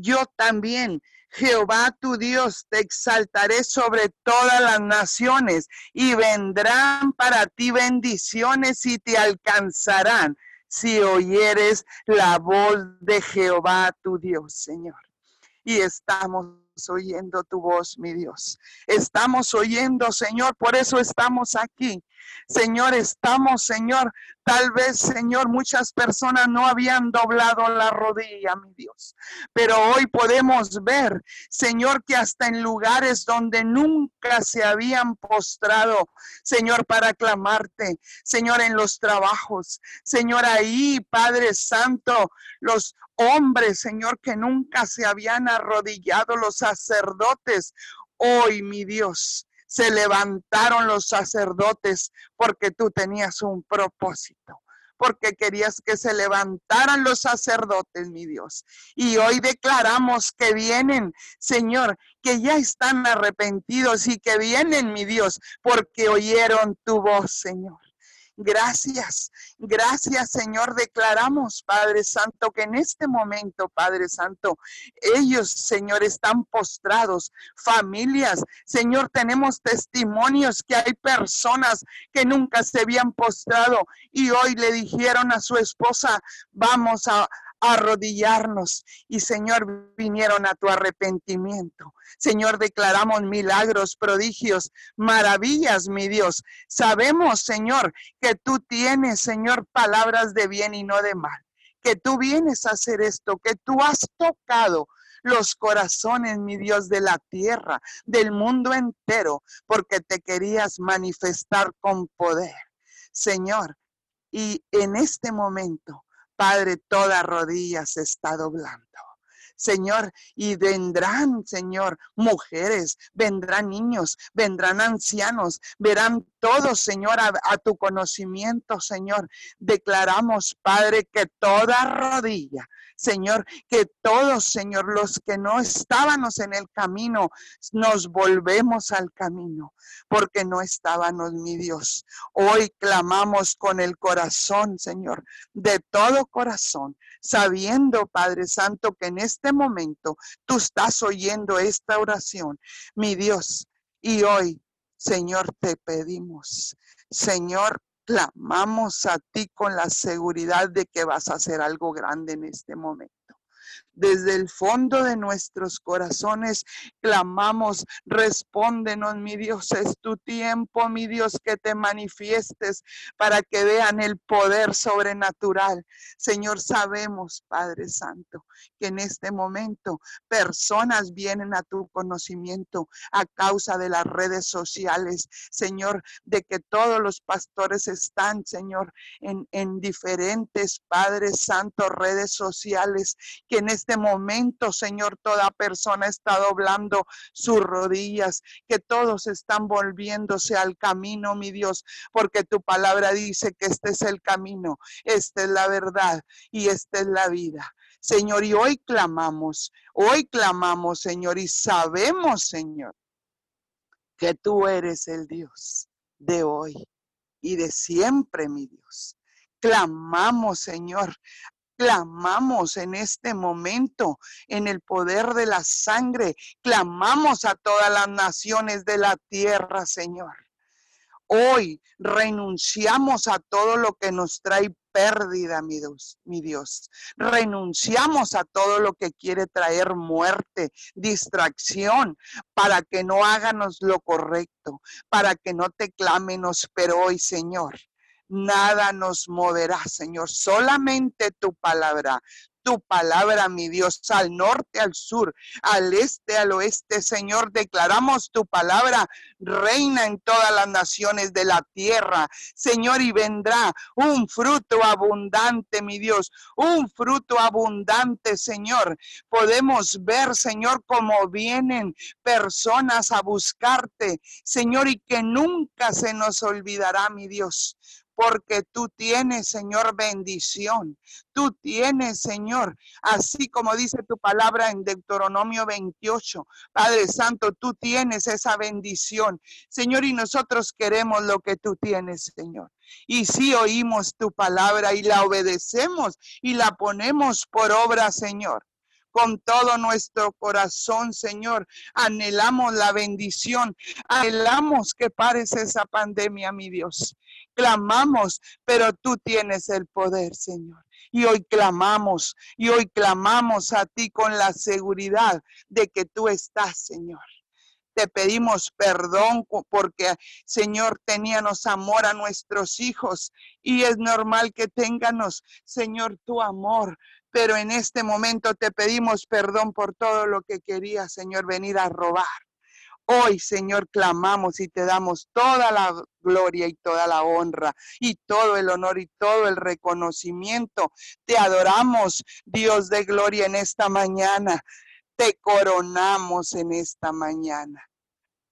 yo también Jehová tu Dios te exaltaré sobre todas las naciones y vendrán para ti bendiciones y te alcanzarán si oyeres la voz de Jehová tu Dios, Señor. Y estamos oyendo tu voz, mi Dios. Estamos oyendo, Señor, por eso estamos aquí. Señor, estamos, Señor, tal vez, Señor, muchas personas no habían doblado la rodilla, mi Dios. Pero hoy podemos ver, Señor, que hasta en lugares donde nunca se habían postrado, Señor, para clamarte, Señor, en los trabajos, Señor, ahí, Padre Santo, los hombres, Señor, que nunca se habían arrodillado, los sacerdotes, hoy, mi Dios, se levantaron los sacerdotes porque tú tenías un propósito porque querías que se levantaran los sacerdotes, mi Dios. Y hoy declaramos que vienen, Señor, que ya están arrepentidos y que vienen, mi Dios, porque oyeron tu voz, Señor. Gracias, gracias Señor. Declaramos, Padre Santo, que en este momento, Padre Santo, ellos, Señor, están postrados, familias. Señor, tenemos testimonios que hay personas que nunca se habían postrado y hoy le dijeron a su esposa, vamos a, arrodillarnos y Señor vinieron a tu arrepentimiento. Señor, declaramos milagros, prodigios, maravillas, mi Dios. Sabemos, Señor, que tú tienes, Señor, palabras de bien y no de mal. Que tú vienes a hacer esto, que tú has tocado los corazones, mi Dios, de la tierra, del mundo entero, porque te querías manifestar con poder. Señor, y en este momento Padre, toda rodilla se está doblando. Señor, y vendrán, Señor, mujeres, vendrán niños, vendrán ancianos, verán todos, Señor, a, a, tu conocimiento, Señor. Declaramos, Padre, que toda rodilla Señor, que todos, Señor, los que no estábamos en el camino, nos volvemos al camino, porque no estábamos, mi Dios. Hoy clamamos con el corazón, Señor, de todo corazón, sabiendo, Padre Santo, que en este momento tú estás oyendo esta oración, mi Dios. Y hoy, Señor, te pedimos, Señor, clamamos a ti con la seguridad de que vas a hacer algo grande en este momento. Desde el fondo de nuestros corazones clamamos, respóndenos, mi Dios, es tu tiempo, mi Dios, que te manifiestes para que vean el poder sobrenatural. Señor, sabemos, Padre Santo, que en este momento personas vienen a tu conocimiento a causa de las redes sociales, Señor, de que todos los pastores están, Señor, en, en diferentes, Padre Santo, redes sociales, que en este este momento, Señor, toda persona está doblando sus rodillas, que todos están volviéndose al camino, mi Dios, porque tu palabra dice que este es el camino, esta es la verdad y esta es la vida. Señor, y hoy clamamos, hoy clamamos, Señor, y sabemos, Señor, que tú eres el Dios de hoy y de siempre, mi Dios. Clamamos, Señor, clamamos en este momento en el poder de la sangre, clamamos a todas las naciones de la tierra, Señor. Hoy renunciamos a todo lo que nos trae pérdida, mi Dios. Renunciamos a todo lo que quiere traer muerte, distracción, para que no háganos lo correcto, para que no te clamenos, pero hoy, Señor, nada nos moverá, Señor, solamente tu palabra, tu palabra, mi Dios, al norte, al sur, al este, al oeste, Señor. Declaramos tu palabra, reina en todas las naciones de la tierra, Señor, y vendrá un fruto abundante, mi Dios, un fruto abundante, Señor. Podemos ver, Señor, cómo vienen personas a buscarte, Señor, y que nunca se nos olvidará, mi Dios porque tú tienes, Señor, bendición. Tú tienes, Señor, así como dice tu palabra en Deuteronomio 28. Padre Santo, tú tienes esa bendición, Señor, y nosotros queremos lo que tú tienes, Señor. Y si oímos tu palabra y la obedecemos y la ponemos por obra, Señor con todo nuestro corazón, Señor. Anhelamos la bendición, anhelamos que pares esa pandemia, mi Dios. Clamamos, pero tú tienes el poder, Señor. Y hoy clamamos, y hoy clamamos a ti con la seguridad de que tú estás, Señor te pedimos perdón porque, Señor, teníamos amor a nuestros hijos y es normal que tenganos, Señor, tu amor. Pero en este momento te pedimos perdón por todo lo que quería, Señor, venir a robar. Hoy, Señor, clamamos y te damos toda la gloria y toda la honra y todo el honor y todo el reconocimiento. Te adoramos, Dios de gloria, en esta mañana. Te coronamos en esta mañana.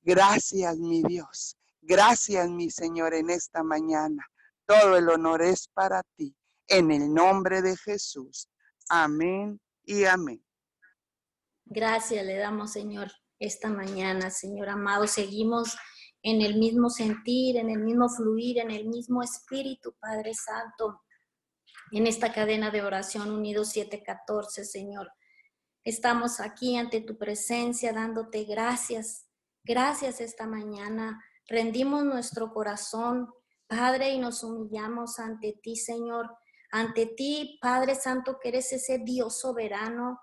Gracias, mi Dios. Gracias, mi Señor, en esta mañana. Todo el honor es para ti. En el nombre de Jesús. Amén y amén. Gracias le damos, Señor, esta mañana, Señor amado. Seguimos en el mismo sentir, en el mismo fluir, en el mismo espíritu, Padre Santo, en esta cadena de oración unidos 714, Señor. Estamos aquí ante tu presencia dándote gracias. Gracias esta mañana. Rendimos nuestro corazón, Padre, y nos humillamos ante ti, Señor ante ti, Padre Santo, que eres ese Dios soberano,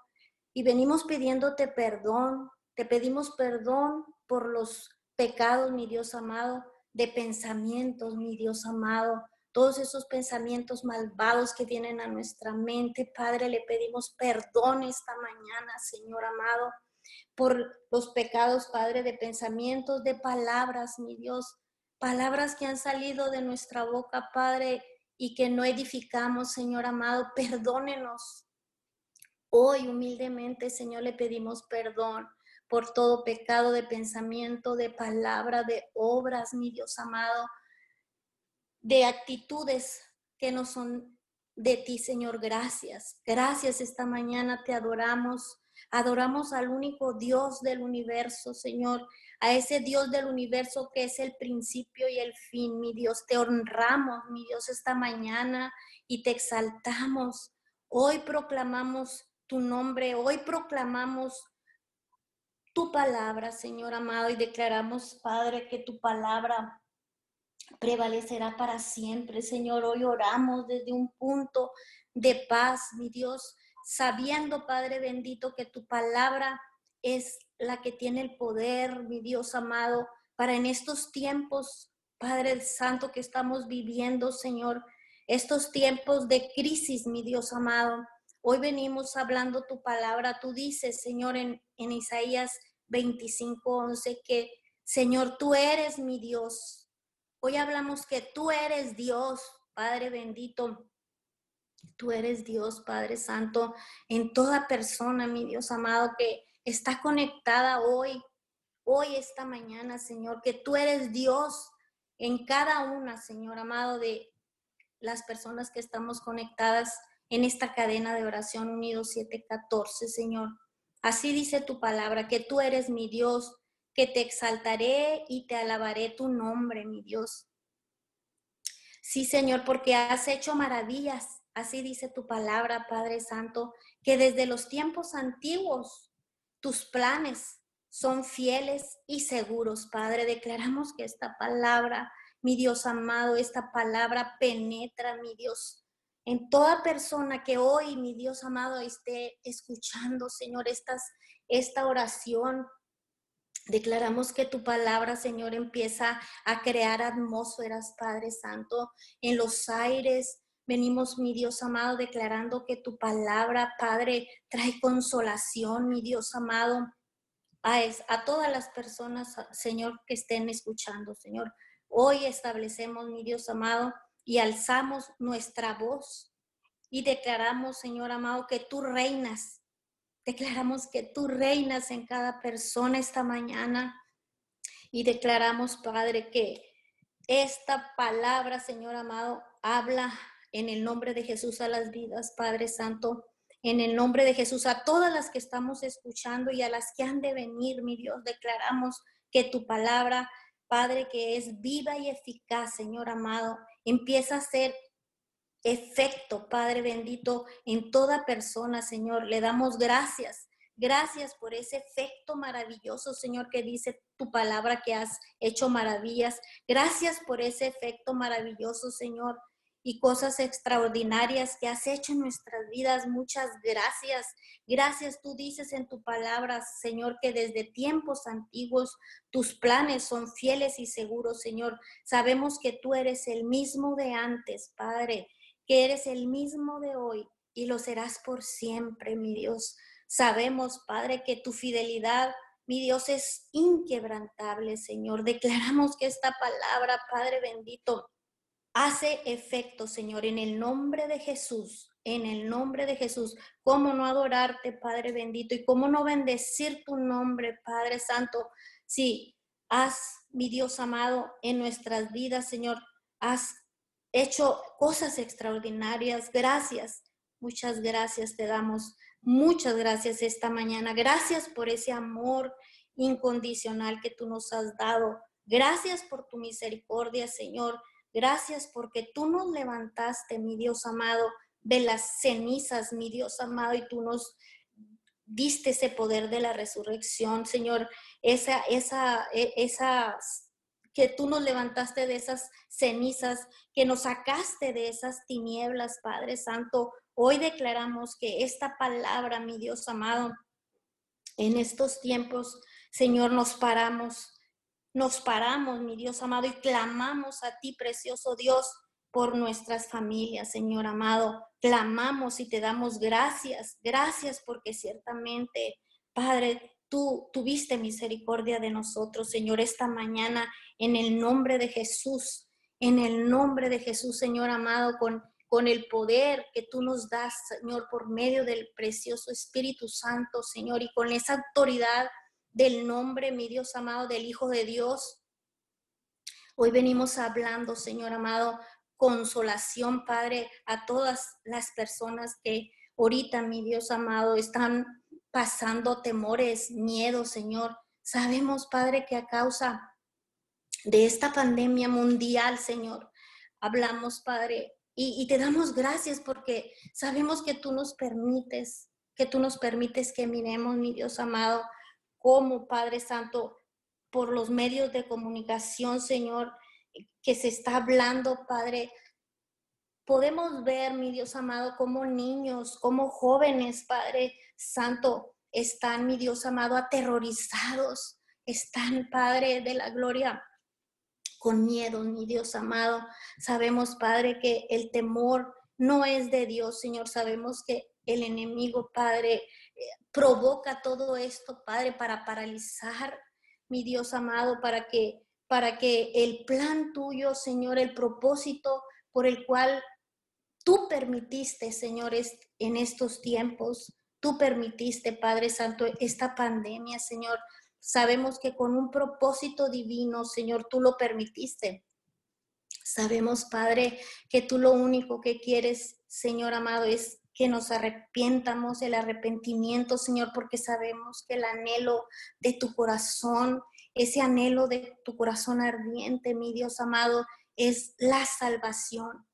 y venimos pidiéndote perdón, te pedimos perdón por los pecados, mi Dios amado, de pensamientos, mi Dios amado, todos esos pensamientos malvados que vienen a nuestra mente, Padre, le pedimos perdón esta mañana, Señor amado, por los pecados, Padre, de pensamientos, de palabras, mi Dios, palabras que han salido de nuestra boca, Padre, y que no edificamos, Señor amado, perdónenos. Hoy humildemente, Señor, le pedimos perdón por todo pecado de pensamiento, de palabra, de obras, mi Dios amado, de actitudes que no son de ti, Señor. Gracias. Gracias esta mañana te adoramos. Adoramos al único Dios del universo, Señor, a ese Dios del universo que es el principio y el fin. Mi Dios, te honramos, mi Dios, esta mañana y te exaltamos. Hoy proclamamos tu nombre, hoy proclamamos tu palabra, Señor amado, y declaramos, Padre, que tu palabra prevalecerá para siempre. Señor, hoy oramos desde un punto de paz, mi Dios, sabiendo, Padre bendito, que tu palabra es la que tiene el poder, mi Dios amado, para en estos tiempos, Padre Santo, que estamos viviendo, Señor, estos tiempos de crisis, mi Dios amado. Hoy venimos hablando tu palabra. Tú dices, Señor, en, en Isaías 25, 11, que, Señor, tú eres mi Dios. Hoy hablamos que tú eres Dios, Padre bendito. Tú eres Dios, Padre Santo, en toda persona, mi Dios amado, que está conectada hoy, hoy, esta mañana, Señor, que tú eres Dios en cada una, Señor amado, de las personas que estamos conectadas en esta cadena de oración unido 714, Señor. Así dice tu palabra, que tú eres mi Dios, que te exaltaré y te alabaré tu nombre, mi Dios. Sí, Señor, porque has hecho maravillas. Así dice tu palabra, Padre Santo, que desde los tiempos antiguos tus planes son fieles y seguros, Padre. Declaramos que esta palabra, mi Dios amado, esta palabra penetra, mi Dios, en toda persona que hoy, mi Dios amado, esté escuchando, Señor, estas, esta oración, Declaramos que tu palabra, Señor, empieza a crear atmósferas, Padre Santo, en los aires. Venimos, mi Dios amado, declarando que tu palabra, Padre, trae consolación, mi Dios amado, a, a todas las personas, Señor, que estén escuchando, Señor. Hoy establecemos, mi Dios amado, y alzamos nuestra voz y declaramos, Señor amado, que tú reinas Declaramos que tú reinas en cada persona esta mañana y declaramos, Padre, que esta palabra, Señor amado, habla en el nombre de Jesús a las vidas, Padre Santo, en el nombre de Jesús a todas las que estamos escuchando y a las que han de venir, mi Dios, declaramos que tu palabra, Padre, que es viva y eficaz, Señor amado, empieza a ser efecto, Padre bendito, en toda persona, Señor. Le damos gracias. Gracias por ese efecto maravilloso, Señor, que dice tu palabra que has hecho maravillas. Gracias por ese efecto maravilloso, Señor, y cosas extraordinarias que has hecho en nuestras vidas. Muchas gracias. Gracias, tú dices en tu palabra, Señor, que desde tiempos antiguos tus planes son fieles y seguros, Señor. Sabemos que tú eres el mismo de antes, Padre que eres el mismo de hoy y lo serás por siempre, mi Dios. Sabemos, Padre, que tu fidelidad, mi Dios, es inquebrantable, Señor. Declaramos que esta palabra, Padre bendito, hace efecto, Señor, en el nombre de Jesús, en el nombre de Jesús. ¿Cómo no adorarte, Padre bendito? Y cómo no bendecir tu nombre, Padre Santo, si has, mi Dios amado, en nuestras vidas, Señor, has hecho cosas extraordinarias. Gracias, muchas gracias te damos. Muchas gracias esta mañana. Gracias por ese amor incondicional que tú nos has dado. Gracias por tu misericordia, Señor. Gracias porque tú nos levantaste, mi Dios amado, de las cenizas, mi Dios amado, y tú nos diste ese poder de la resurrección, Señor. Esa, esa, e, esas que tú nos levantaste de esas cenizas, que nos sacaste de esas tinieblas, Padre Santo. Hoy declaramos que esta palabra, mi Dios amado, en estos tiempos, Señor, nos paramos, nos paramos, mi Dios amado, y clamamos a ti, precioso Dios, por nuestras familias, Señor amado. Clamamos y te damos gracias, gracias porque ciertamente, Padre, tú tuviste misericordia de nosotros, Señor, esta mañana en el nombre de Jesús, en el nombre de Jesús, Señor amado, con, con el poder que tú nos das, Señor, por medio del precioso Espíritu Santo, Señor, y con esa autoridad del nombre, mi Dios amado, del Hijo de Dios. Hoy venimos hablando, Señor amado, consolación, Padre, a todas las personas que ahorita, mi Dios amado, están pasando temores, miedo, Señor. Sabemos, Padre, que a causa de esta pandemia mundial, Señor, hablamos, Padre, y, te damos gracias porque sabemos que tú nos permites, que tú nos permites que miremos, mi Dios amado, como Padre Santo, por los medios de comunicación, Señor, que se está hablando, Padre. Podemos ver, mi Dios amado, como niños, como jóvenes, Padre Santo, están, mi Dios amado, aterrorizados, están, Padre de la Gloria, con miedo, mi Dios amado. Sabemos, Padre, que el temor no es de Dios, Señor. Sabemos que el enemigo, Padre, provoca todo esto, Padre, para paralizar, mi Dios amado, para que para que el plan tuyo, Señor, el propósito por el cual tú permitiste, señores, en estos tiempos, tú permitiste, Padre Santo, esta pandemia, Señor, Sabemos que con un propósito divino, Señor, tú lo permitiste. Sabemos, Padre, que tú lo único que quieres, Señor amado, es que nos arrepientamos, el arrepentimiento, Señor, porque sabemos que el anhelo de tu corazón ese anhelo de tu corazón ardiente, mi Dios amado, es la salvación.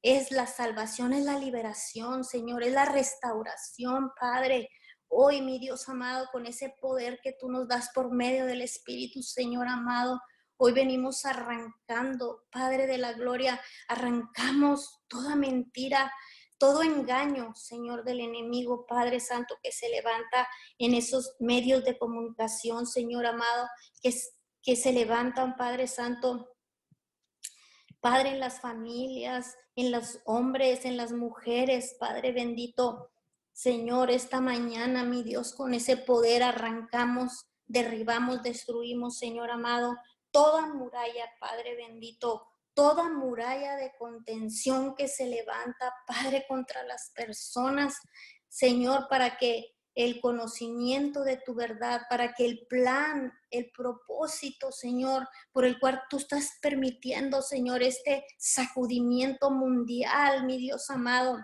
Es la salvación, es la liberación, Señor, es la restauración, Padre. Hoy, mi Dios amado, con ese poder que tú nos das por medio del Espíritu, Señor amado, hoy venimos arrancando, Padre de la Gloria, arrancamos toda mentira, todo engaño, Señor, del enemigo, Padre Santo, que se levanta en esos medios de comunicación, Señor amado, que, se levantan, Padre Santo, Padre, en las familias, en los hombres, en las mujeres, Padre bendito. Señor, esta mañana, mi Dios, con ese poder arrancamos, derribamos, destruimos, Señor amado, toda muralla, Padre bendito, toda muralla de contención que se levanta, Padre, contra las personas, Señor, para que el conocimiento de tu verdad, para que el plan, el propósito, Señor, por el cual tú estás permitiendo, Señor, este sacudimiento mundial, mi Dios amado,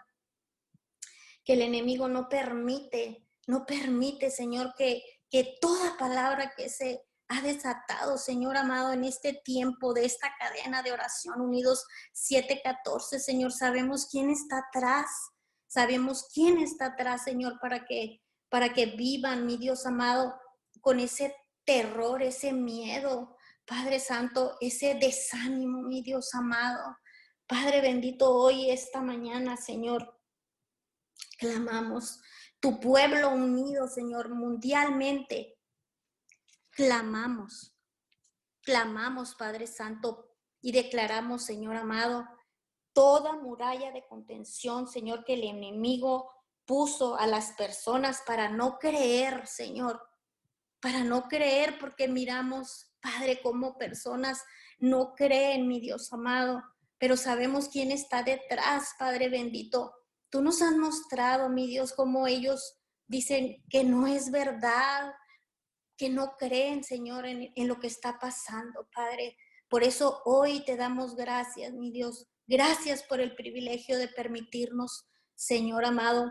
que el enemigo no permite, no permite, Señor, que, que toda palabra que se ha desatado, Señor amado, en este tiempo de esta cadena de oración unidos 714, Señor, sabemos quién está atrás, sabemos quién está atrás, Señor, para que para que vivan, mi Dios amado, con ese terror, ese miedo, Padre Santo, ese desánimo, mi Dios amado. Padre bendito, hoy, esta mañana, Señor, clamamos. Tu pueblo unido, Señor, mundialmente, clamamos. Clamamos, Padre Santo, y declaramos, Señor amado, toda muralla de contención, Señor, que el enemigo puso a las personas para no creer, Señor, para no creer porque miramos, Padre, como personas no creen, mi Dios amado, pero sabemos quién está detrás, Padre bendito. Tú nos has mostrado, mi Dios, cómo ellos dicen que no es verdad, que no creen, Señor, en, en lo que está pasando, Padre. Por eso hoy te damos gracias, mi Dios. Gracias por el privilegio de permitirnos, Señor amado,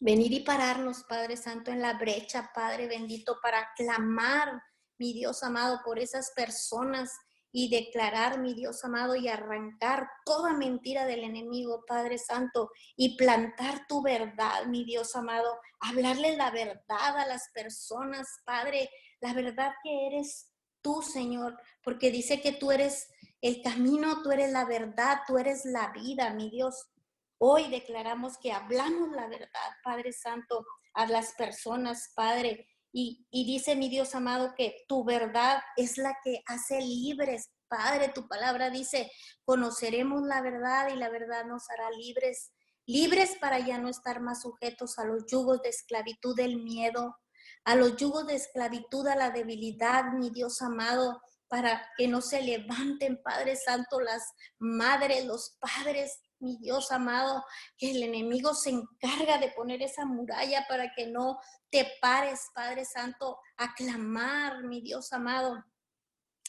venir y pararnos, Padre Santo, en la brecha, Padre bendito, para clamar, mi Dios amado, por esas personas y declarar, mi Dios amado, y arrancar toda mentira del enemigo, Padre Santo, y plantar tu verdad, mi Dios amado, hablarle la verdad a las personas, Padre, la verdad que eres tú, Señor, porque dice que tú eres el camino, tú eres la verdad, tú eres la vida, mi Dios. Hoy declaramos que hablamos la verdad, Padre Santo, a las personas, Padre. Y, dice mi Dios amado que tu verdad es la que hace libres. Padre, tu palabra dice, conoceremos la verdad y la verdad nos hará libres. Libres para ya no estar más sujetos a los yugos de esclavitud del miedo, a los yugos de esclavitud, a la debilidad, mi Dios amado, para que no se levanten, Padre Santo, las madres, los padres, mi Dios amado, que el enemigo se encarga de poner esa muralla para que no te pares, Padre Santo, a clamar, mi Dios amado,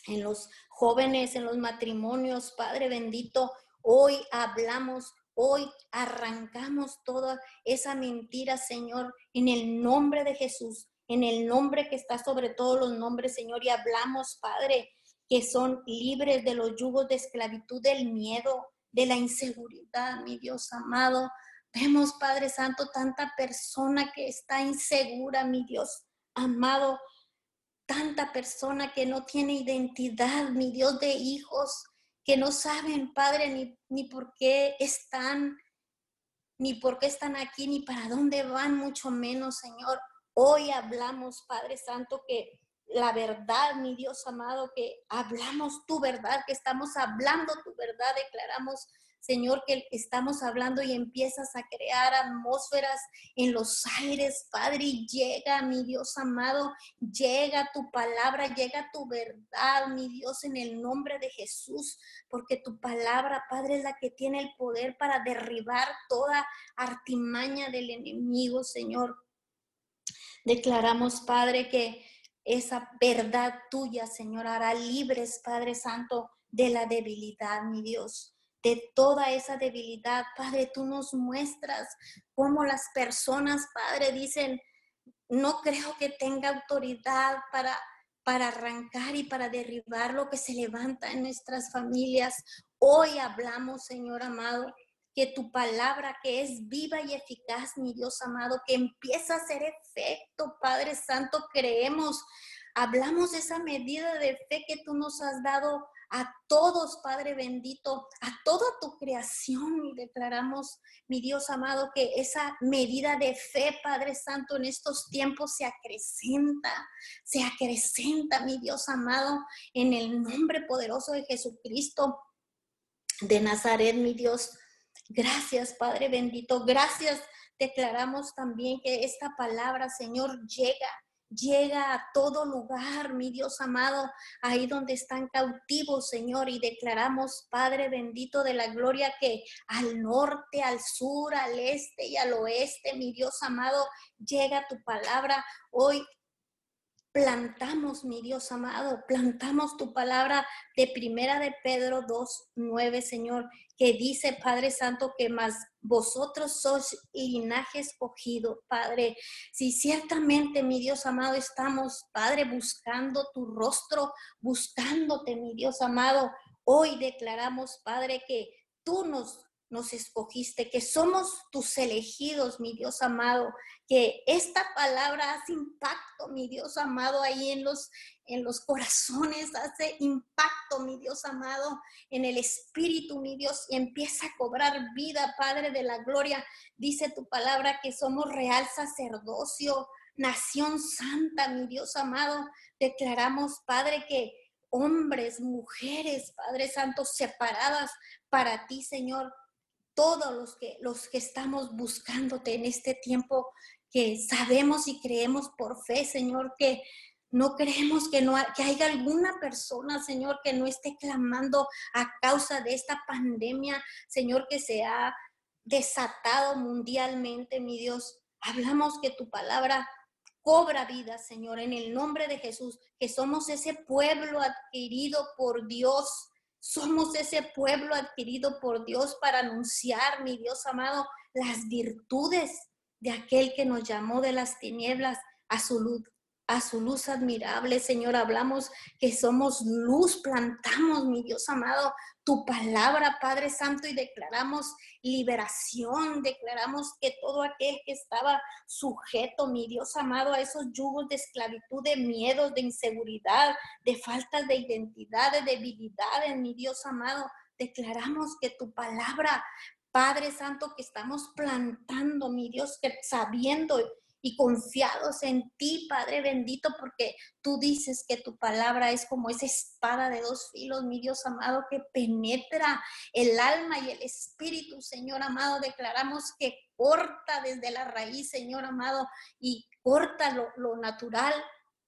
en los jóvenes, en los matrimonios, Padre bendito, hoy hablamos. Hoy arrancamos toda esa mentira, Señor, en el nombre de Jesús, en el nombre que está sobre todos los nombres, Señor, y hablamos, Padre, que son libres de los yugos de esclavitud del miedo, de la inseguridad, mi Dios amado. Vemos, Padre Santo, tanta persona que está insegura, mi Dios amado. Tanta persona que no tiene identidad, mi Dios de hijos, que no saben, Padre, ni, ni por qué están, ni por qué están aquí, ni para dónde van, mucho menos, Señor. Hoy hablamos, Padre Santo, que la verdad, mi Dios amado, que hablamos tu verdad, que estamos hablando tu verdad, declaramos, Señor, que estamos hablando y empiezas a crear atmósferas en los aires, Padre, y llega, mi Dios amado, llega tu palabra, llega tu verdad, mi Dios, en el nombre de Jesús, porque tu palabra, Padre, es la que tiene el poder para derribar toda artimaña del enemigo, Señor. Declaramos, Padre, que esa verdad tuya, Señor, hará libres, Padre Santo, de la debilidad, mi Dios. De toda esa debilidad, Padre, tú nos muestras cómo las personas, Padre, dicen, no creo que tenga autoridad para para arrancar y para derribar lo que se levanta en nuestras familias. Hoy hablamos, Señor amado, que tu palabra que es viva y eficaz, mi Dios amado, que empieza a hacer efecto, Padre Santo, creemos, hablamos de esa medida de fe que tú nos has dado a todos, Padre bendito, a toda tu creación y declaramos, mi Dios amado, que esa medida de fe, Padre Santo, en estos tiempos se acrecenta, se acrecenta, mi Dios amado, en el nombre poderoso de Jesucristo de Nazaret, mi Dios. Gracias, Padre bendito. Gracias. Declaramos también que esta palabra, Señor, llega llega a todo lugar, mi Dios amado, ahí donde están cautivos, Señor, y declaramos, Padre bendito de la gloria, que al norte, al sur, al este y al oeste, mi Dios amado, llega tu palabra. Hoy plantamos, mi Dios amado, plantamos tu palabra de primera de Pedro 2, 9, Señor, que dice, Padre Santo, que más vosotros sois linaje escogido, Padre. Si ciertamente, mi Dios amado, estamos, Padre, buscando tu rostro, buscándote, mi Dios amado, hoy declaramos, Padre, que tú nos nos escogiste, que somos tus elegidos, mi Dios amado, que esta palabra hace impacto, mi Dios amado, ahí en los, en los corazones, hace impacto, mi Dios amado, en el espíritu, mi Dios, y empieza a cobrar vida, Padre de la gloria. Dice tu palabra que somos real sacerdocio, nación santa, mi Dios amado. Declaramos, Padre, que hombres, mujeres, Padre Santo, separadas para ti, Señor, todos los que, los que estamos buscándote en este tiempo, que sabemos y creemos por fe, Señor, que no creemos que, no, que haya alguna persona, Señor, que no esté clamando a causa de esta pandemia, Señor, que se ha desatado mundialmente, mi Dios. Hablamos que tu palabra cobra vida, Señor, en el nombre de Jesús, que somos ese pueblo adquirido por Dios, somos ese pueblo adquirido por Dios para anunciar, mi Dios amado, las virtudes de aquel que nos llamó de las tinieblas a su luz, a su luz admirable, Señor. Hablamos que somos luz, plantamos, mi Dios amado, tu palabra, Padre Santo, y declaramos liberación, declaramos que todo aquel que estaba sujeto, mi Dios amado, a esos yugos de esclavitud, de miedos, de inseguridad, de faltas de identidad, de debilidades, mi Dios amado, declaramos que tu palabra, Padre Santo, que estamos plantando, mi Dios, que sabiendo y confiados en ti, Padre bendito, porque tú dices que tu palabra es como esa espada de dos filos, mi Dios amado, que penetra el alma y el espíritu, Señor amado. Declaramos que corta desde la raíz, Señor amado, y corta lo, lo natural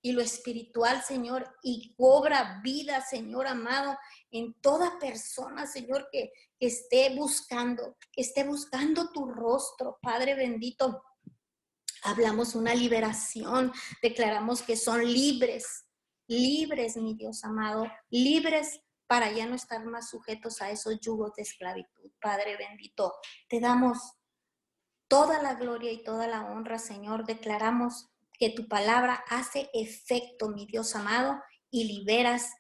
y lo espiritual, Señor, y cobra vida, Señor amado, en toda persona, Señor, que, que esté buscando, que esté buscando tu rostro, Padre bendito hablamos una liberación, declaramos que son libres, libres, mi Dios amado, libres para ya no estar más sujetos a esos yugos de esclavitud. Padre bendito, te damos toda la gloria y toda la honra, Señor. Declaramos que tu palabra hace efecto, mi Dios amado, y liberas,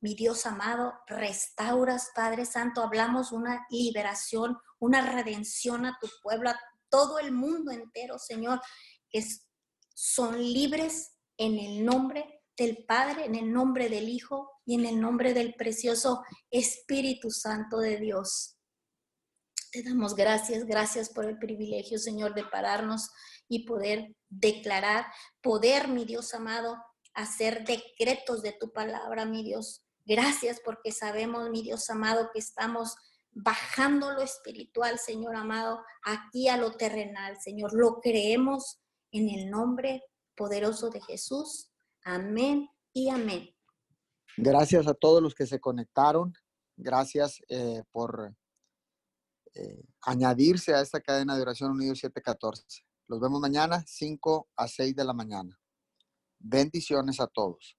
mi Dios amado, restauras, Padre Santo. Hablamos una liberación, una redención a tu pueblo, a todo el mundo entero, Señor, que son libres en el nombre del Padre, en el nombre del Hijo y en el nombre del precioso Espíritu Santo de Dios. Te damos gracias, gracias por el privilegio, Señor, de pararnos y poder declarar, poder, mi Dios amado, hacer decretos de tu palabra, mi Dios. Gracias porque sabemos, mi Dios amado, que estamos bajando lo espiritual, Señor amado, aquí a lo terrenal, Señor. Lo creemos en el nombre poderoso de Jesús. Amén y amén. Gracias a todos los que se conectaron. Gracias eh, por eh, añadirse a esta cadena de oración Unido 714. Los vemos mañana, 5 a 6 de la mañana. Bendiciones a todos.